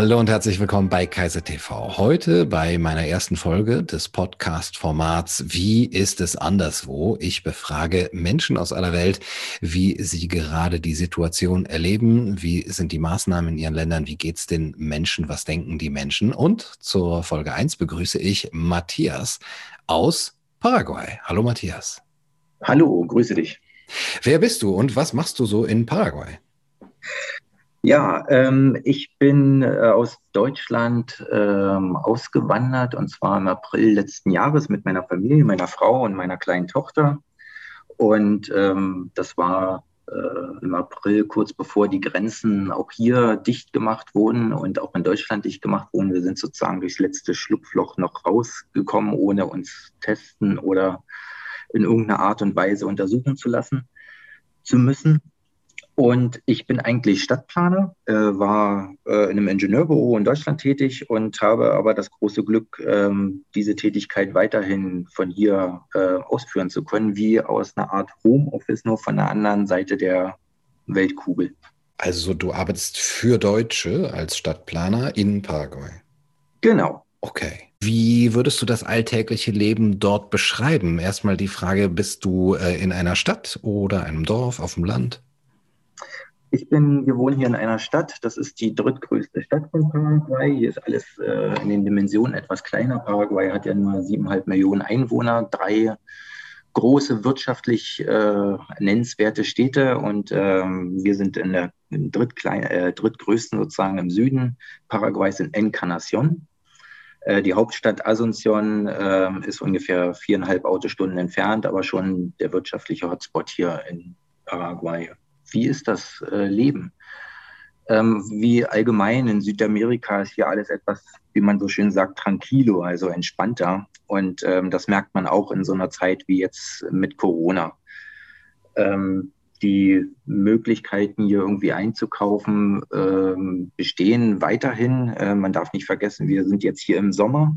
Hallo und herzlich willkommen bei Kaiser TV. Heute bei meiner ersten Folge des Podcast-Formats Wie ist es anderswo? Ich befrage Menschen aus aller Welt, wie sie gerade die Situation erleben, wie sind die Maßnahmen in ihren Ländern, wie geht es den Menschen, was denken die Menschen? Und zur Folge 1 begrüße ich Matthias aus Paraguay. Hallo Matthias. Hallo, grüße dich. Wer bist du und was machst du so in Paraguay? Ja, ähm, ich bin äh, aus Deutschland ähm, ausgewandert und zwar im April letzten Jahres mit meiner Familie, meiner Frau und meiner kleinen Tochter. Und ähm, das war äh, im April, kurz bevor die Grenzen auch hier dicht gemacht wurden und auch in Deutschland dicht gemacht wurden. Wir sind sozusagen durchs letzte Schlupfloch noch rausgekommen, ohne uns testen oder in irgendeiner Art und Weise untersuchen zu lassen zu müssen. Und ich bin eigentlich Stadtplaner, äh, war äh, in einem Ingenieurbüro in Deutschland tätig und habe aber das große Glück, ähm, diese Tätigkeit weiterhin von hier äh, ausführen zu können, wie aus einer Art Homeoffice, nur von der anderen Seite der Weltkugel. Also du arbeitest für Deutsche als Stadtplaner in Paraguay. Genau. Okay. Wie würdest du das alltägliche Leben dort beschreiben? Erstmal die Frage, bist du äh, in einer Stadt oder einem Dorf, auf dem Land? Ich bin, wir wohnen hier in einer Stadt, das ist die drittgrößte Stadt von Paraguay. Hier ist alles äh, in den Dimensionen etwas kleiner. Paraguay hat ja nur siebeneinhalb Millionen Einwohner, drei große wirtschaftlich äh, nennenswerte Städte und ähm, wir sind in der drittklein, äh, drittgrößten sozusagen im Süden Paraguays in Encarnacion. Äh, die Hauptstadt Asunción ähm, ist ungefähr viereinhalb Autostunden entfernt, aber schon der wirtschaftliche Hotspot hier in Paraguay wie ist das äh, Leben? Ähm, wie allgemein in Südamerika ist hier alles etwas, wie man so schön sagt, tranquilo, also entspannter. Und ähm, das merkt man auch in so einer Zeit wie jetzt mit Corona. Ähm, die Möglichkeiten, hier irgendwie einzukaufen, ähm, bestehen weiterhin. Äh, man darf nicht vergessen, wir sind jetzt hier im Sommer.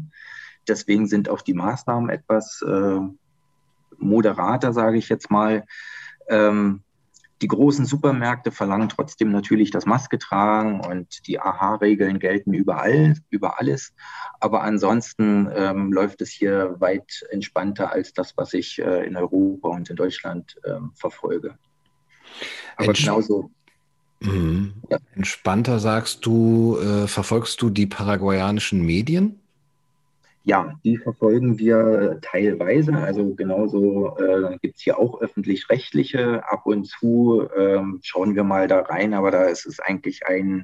Deswegen sind auch die Maßnahmen etwas äh, moderater, sage ich jetzt mal. Ähm, die großen Supermärkte verlangen trotzdem natürlich das Maske tragen und die AHA-Regeln gelten überall, über alles. Aber ansonsten ähm, läuft es hier weit entspannter als das, was ich äh, in Europa und in Deutschland ähm, verfolge. Aber genauso. Mhm. Ja. Entspannter sagst du, äh, verfolgst du die paraguayanischen Medien? Ja, die verfolgen wir teilweise. Also genauso äh, gibt es hier auch öffentlich-rechtliche. Ab und zu ähm, schauen wir mal da rein, aber da ist es eigentlich ein,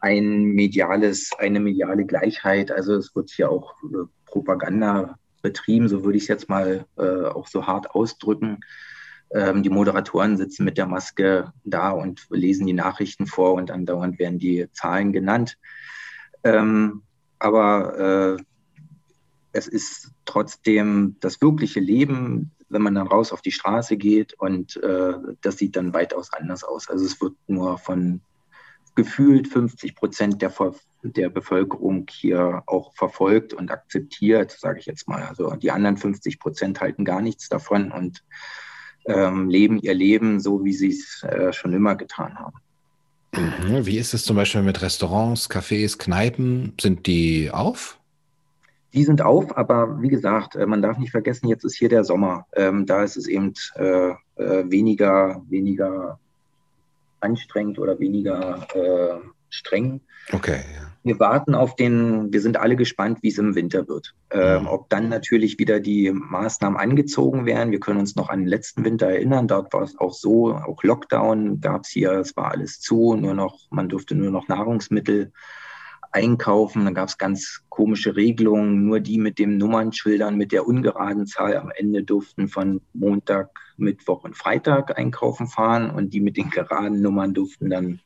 ein mediales, eine mediale Gleichheit. Also es wird hier auch äh, Propaganda betrieben, so würde ich es jetzt mal äh, auch so hart ausdrücken. Ähm, die Moderatoren sitzen mit der Maske da und lesen die Nachrichten vor und andauernd werden die Zahlen genannt. Ähm, aber äh, es ist trotzdem das wirkliche Leben, wenn man dann raus auf die Straße geht und äh, das sieht dann weitaus anders aus. Also es wird nur von gefühlt 50 Prozent der, der Bevölkerung hier auch verfolgt und akzeptiert, sage ich jetzt mal. Also die anderen 50 Prozent halten gar nichts davon und ähm, leben ihr Leben so, wie sie es äh, schon immer getan haben. Mhm. Wie ist es zum Beispiel mit Restaurants, Cafés, Kneipen? Sind die auf? Die sind auf, aber wie gesagt, äh, man darf nicht vergessen, jetzt ist hier der Sommer. Ähm, da ist es eben äh, äh, weniger, weniger anstrengend oder weniger äh, streng. Okay. Wir warten auf den, wir sind alle gespannt, wie es im Winter wird. Ähm, mhm. Ob dann natürlich wieder die Maßnahmen angezogen werden. Wir können uns noch an den letzten Winter erinnern. Dort war es auch so, auch Lockdown gab es hier, es war alles zu, nur noch, man durfte nur noch Nahrungsmittel einkaufen. Dann gab es ganz komische Regelungen. Nur die mit den Nummernschildern mit der ungeraden Zahl am Ende durften von Montag, Mittwoch und Freitag einkaufen fahren und die mit den geraden Nummern durften dann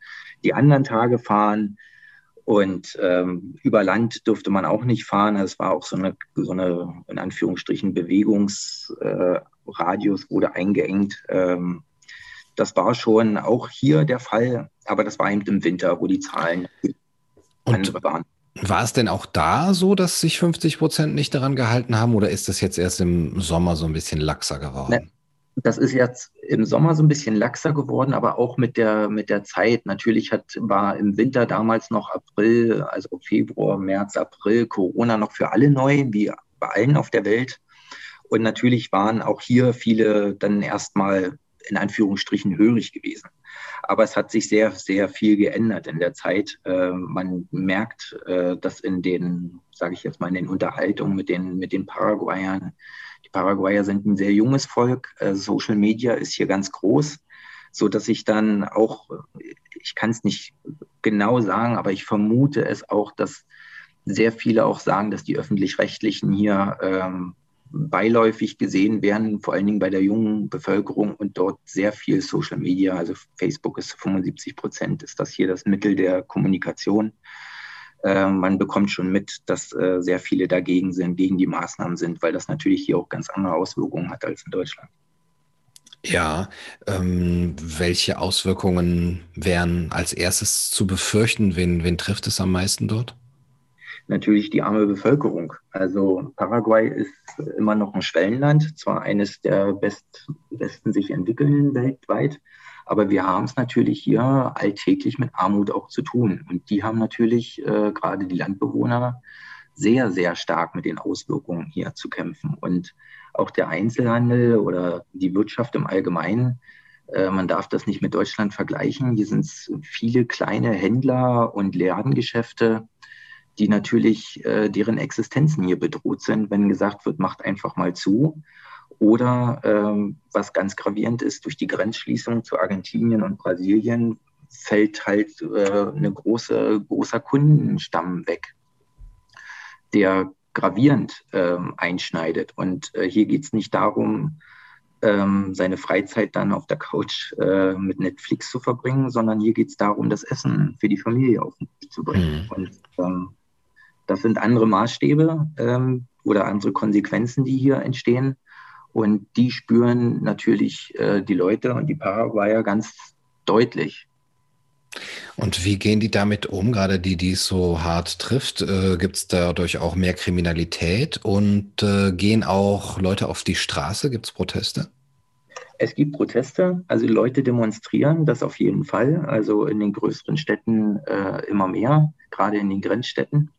die anderen Tage fahren. Und ähm, über Land durfte man auch nicht fahren. Es war auch so eine, so eine in Anführungsstrichen, Bewegungsradius äh, wurde eingeengt. Ähm, das war schon auch hier der Fall, aber das war eben im Winter, wo die Zahlen und war es denn auch da so, dass sich 50 Prozent nicht daran gehalten haben oder ist das jetzt erst im Sommer so ein bisschen laxer geworden? Das ist jetzt im Sommer so ein bisschen laxer geworden, aber auch mit der, mit der Zeit. Natürlich hat, war im Winter damals noch April, also Februar, März, April, Corona noch für alle neu, wie bei allen auf der Welt. Und natürlich waren auch hier viele dann erstmal in Anführungsstrichen hörig gewesen. Aber es hat sich sehr, sehr viel geändert in der Zeit. Äh, man merkt, äh, dass in den, sage ich jetzt mal, in den Unterhaltungen mit den, mit den Paraguayern, die Paraguayer sind ein sehr junges Volk. Äh, Social Media ist hier ganz groß, so dass ich dann auch, ich kann es nicht genau sagen, aber ich vermute es auch, dass sehr viele auch sagen, dass die öffentlich-rechtlichen hier ähm, beiläufig gesehen werden, vor allen Dingen bei der jungen Bevölkerung und dort sehr viel Social Media, also Facebook ist 75 Prozent, ist das hier das Mittel der Kommunikation. Äh, man bekommt schon mit, dass äh, sehr viele dagegen sind, gegen die Maßnahmen sind, weil das natürlich hier auch ganz andere Auswirkungen hat als in Deutschland. Ja, ähm, welche Auswirkungen wären als erstes zu befürchten? Wen, wen trifft es am meisten dort? Natürlich die arme Bevölkerung. Also Paraguay ist immer noch ein Schwellenland, zwar eines der best, besten sich entwickelnden weltweit, aber wir haben es natürlich hier alltäglich mit Armut auch zu tun. Und die haben natürlich äh, gerade die Landbewohner sehr, sehr stark mit den Auswirkungen hier zu kämpfen. Und auch der Einzelhandel oder die Wirtschaft im Allgemeinen, äh, man darf das nicht mit Deutschland vergleichen. Hier sind es viele kleine Händler und Ladengeschäfte, die natürlich äh, deren Existenzen hier bedroht sind, wenn gesagt wird, macht einfach mal zu. Oder ähm, was ganz gravierend ist, durch die Grenzschließung zu Argentinien und Brasilien fällt halt äh, eine große, großer Kundenstamm weg, der gravierend ähm, einschneidet. Und äh, hier geht es nicht darum, ähm, seine Freizeit dann auf der Couch äh, mit Netflix zu verbringen, sondern hier geht es darum, das Essen für die Familie auf den Tisch zu bringen. Mhm. Und ähm, das sind andere Maßstäbe ähm, oder andere Konsequenzen, die hier entstehen. Und die spüren natürlich äh, die Leute und die Paraguayer ganz deutlich. Und wie gehen die damit um, gerade die, die es so hart trifft? Äh, Gibt es dadurch auch mehr Kriminalität und äh, gehen auch Leute auf die Straße? Gibt es Proteste? Es gibt Proteste, also Leute demonstrieren, das auf jeden Fall. Also in den größeren Städten äh, immer mehr, gerade in den Grenzstädten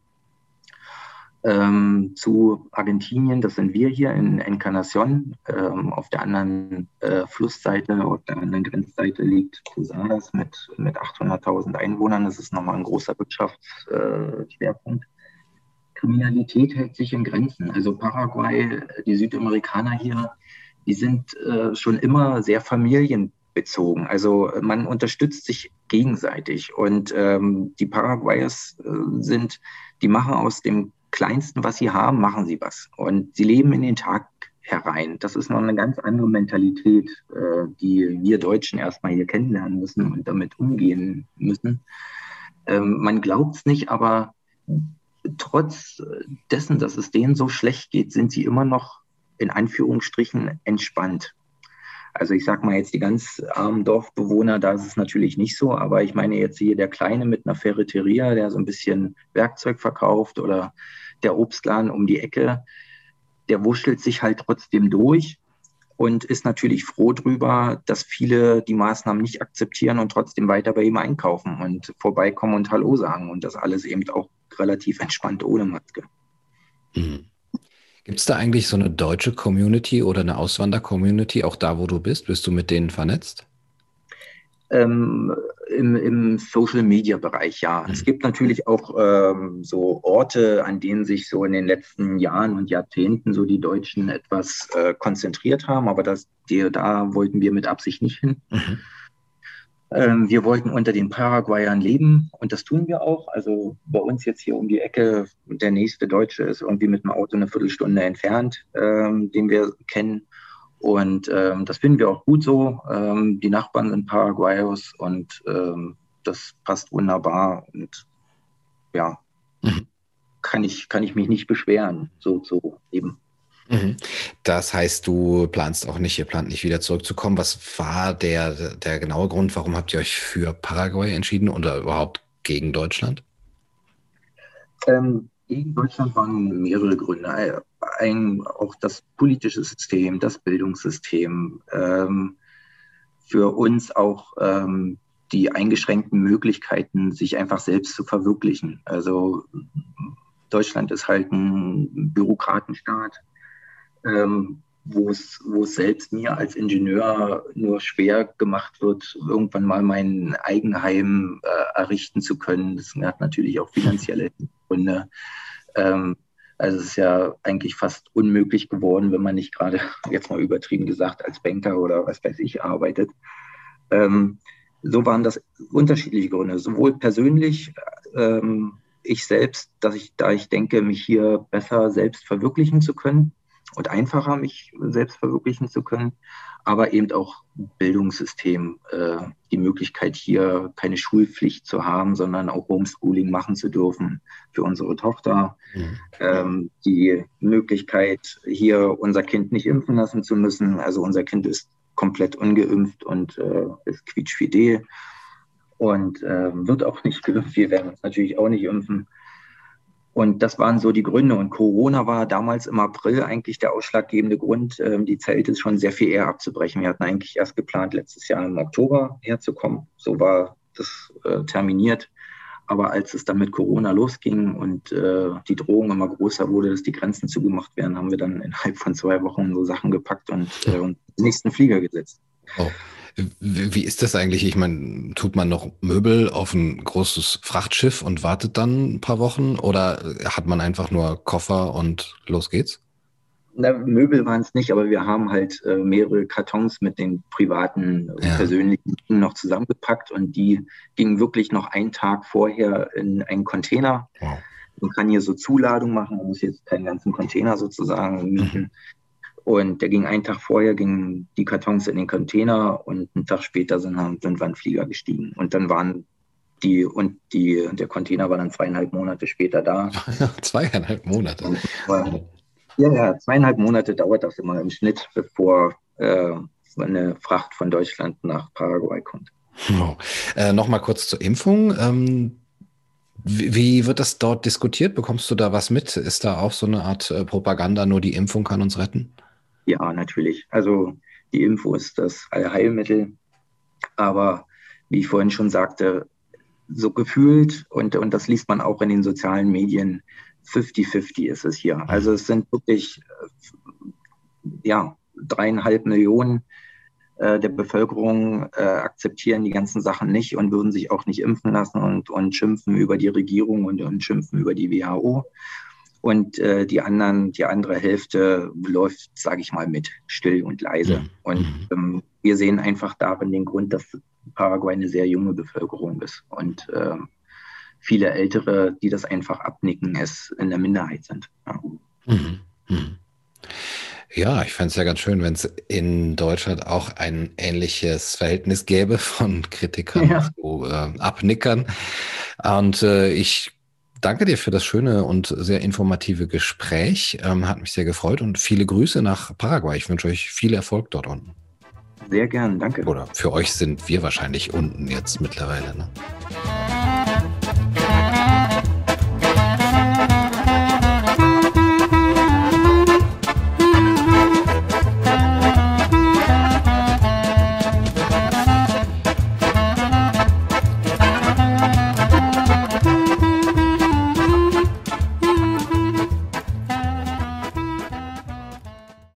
ähm, zu Argentinien. Das sind wir hier in Encarnacion. Ähm, auf der anderen äh, Flussseite, auf der anderen Grenzseite liegt Posadas mit, mit 800.000 Einwohnern. Das ist nochmal ein großer Wirtschaftsschwerpunkt. Äh, Kriminalität hält sich in Grenzen. Also Paraguay, die Südamerikaner hier, die sind äh, schon immer sehr familienbezogen. Also man unterstützt sich gegenseitig. Und ähm, die Paraguayers äh, sind, die machen aus dem Kleinsten, was sie haben, machen sie was. Und sie leben in den Tag herein. Das ist noch eine ganz andere Mentalität, äh, die wir Deutschen erstmal hier kennenlernen müssen und damit umgehen müssen. Ähm, man glaubt es nicht, aber trotz dessen, dass es denen so schlecht geht, sind sie immer noch in Anführungsstrichen entspannt. Also ich sage mal jetzt die ganz armen Dorfbewohner, da ist es natürlich nicht so, aber ich meine jetzt hier der Kleine mit einer Ferreteria, der so ein bisschen Werkzeug verkauft oder der Obstladen um die Ecke, der wuschelt sich halt trotzdem durch und ist natürlich froh drüber, dass viele die Maßnahmen nicht akzeptieren und trotzdem weiter bei ihm einkaufen und vorbeikommen und Hallo sagen und das alles eben auch relativ entspannt ohne Maske. Mhm. Gibt es da eigentlich so eine deutsche Community oder eine Auswander-Community, auch da, wo du bist? Bist du mit denen vernetzt? Ähm, im, Im Social-Media-Bereich, ja. Mhm. Es gibt natürlich auch ähm, so Orte, an denen sich so in den letzten Jahren und Jahrzehnten so die Deutschen etwas äh, konzentriert haben, aber das, die, da wollten wir mit Absicht nicht hin. Mhm. Ähm, wir wollten unter den Paraguayern leben und das tun wir auch. Also bei uns jetzt hier um die Ecke, der nächste Deutsche ist irgendwie mit dem Auto eine Viertelstunde entfernt, ähm, den wir kennen. Und ähm, das finden wir auch gut so. Ähm, die Nachbarn sind Paraguayos und ähm, das passt wunderbar. Und ja, mhm. kann, ich, kann ich mich nicht beschweren, so zu leben. Mhm. Das heißt, du planst auch nicht, ihr plant nicht wieder zurückzukommen. Was war der, der genaue Grund, warum habt ihr euch für Paraguay entschieden oder überhaupt gegen Deutschland? Ähm, Gegen Deutschland waren mehrere Gründe. Ein, auch das politische System, das Bildungssystem, ähm, für uns auch ähm, die eingeschränkten Möglichkeiten, sich einfach selbst zu verwirklichen. Also Deutschland ist halt ein Bürokratenstaat, ähm, wo es, selbst mir als Ingenieur nur schwer gemacht wird, irgendwann mal mein Eigenheim äh, errichten zu können. Das hat natürlich auch finanzielle Gründe. Ähm, also es ist ja eigentlich fast unmöglich geworden, wenn man nicht gerade, jetzt mal übertrieben gesagt, als Banker oder was weiß ich arbeitet. Ähm, so waren das unterschiedliche Gründe, sowohl persönlich, ähm, ich selbst, dass ich, da ich denke, mich hier besser selbst verwirklichen zu können und einfacher mich selbst verwirklichen zu können, aber eben auch Bildungssystem, äh, die Möglichkeit hier keine Schulpflicht zu haben, sondern auch Homeschooling machen zu dürfen für unsere Tochter, mhm. ähm, die Möglichkeit hier unser Kind nicht impfen lassen zu müssen. Also unser Kind ist komplett ungeimpft und äh, ist quietschfidel und äh, wird auch nicht geimpft. Wir werden uns natürlich auch nicht impfen. Und das waren so die Gründe. Und Corona war damals im April eigentlich der ausschlaggebende Grund, ähm, die Zelte schon sehr viel eher abzubrechen. Wir hatten eigentlich erst geplant, letztes Jahr im Oktober herzukommen. So war das äh, terminiert. Aber als es dann mit Corona losging und äh, die Drohung immer größer wurde, dass die Grenzen zugemacht werden, haben wir dann innerhalb von zwei Wochen so Sachen gepackt und, äh, den nächsten Flieger gesetzt. Oh. Wie ist das eigentlich? Ich meine, tut man noch Möbel auf ein großes Frachtschiff und wartet dann ein paar Wochen oder hat man einfach nur Koffer und los geht's? Na, Möbel waren es nicht, aber wir haben halt äh, mehrere Kartons mit den privaten, ja. persönlichen Dingen noch zusammengepackt und die gingen wirklich noch einen Tag vorher in einen Container. Wow. Man kann hier so Zuladung machen, man muss jetzt keinen ganzen Container sozusagen mieten. Mhm. Und der ging einen Tag vorher, gingen die Kartons in den Container und einen Tag später sind, sind wir in Flieger gestiegen. Und dann waren die, und die, der Container war dann zweieinhalb Monate später da. zweieinhalb Monate. ja, ja, zweieinhalb Monate dauert das immer im Schnitt, bevor äh, eine Fracht von Deutschland nach Paraguay kommt. Oh. Äh, Nochmal kurz zur Impfung. Ähm, wie, wie, wird das dort diskutiert? Bekommst du da was mit? Ist da auch so eine Art äh, Propaganda, nur die Impfung kann uns retten? Ja, natürlich. Also die Info ist das Allheilmittel. Aber wie ich vorhin schon sagte, so gefühlt, und, und das liest man auch in den sozialen Medien, 50-50 ist es hier. Also es sind wirklich ja, dreieinhalb Millionen äh, der Bevölkerung äh, akzeptieren die ganzen Sachen nicht und würden sich auch nicht impfen lassen und, und schimpfen über die Regierung und, und schimpfen über die WHO und äh, die anderen, die andere Hälfte läuft, sage ich mal, mit still und leise. Mhm. Und mhm. ähm, wir sehen einfach darin den Grund, dass Paraguay eine sehr junge Bevölkerung ist und äh, viele Ältere, die das einfach abnicken, es in der Minderheit sind. Ja. Mhm. Mhm. Ja, ich fände es ja ganz schön, wenn es in Deutschland auch ein ähnliches Verhältnis gäbe von Kritikern ja. zu äh, Abnickern. Und äh, ich danke dir für das schöne und sehr informative Gespräch. Ähm, hat mich sehr gefreut und viele Grüße nach Paraguay. Ich wünsche euch viel Erfolg dort unten. Sehr gern, danke. Oder für euch sind wir wahrscheinlich unten jetzt mittlerweile. Ne?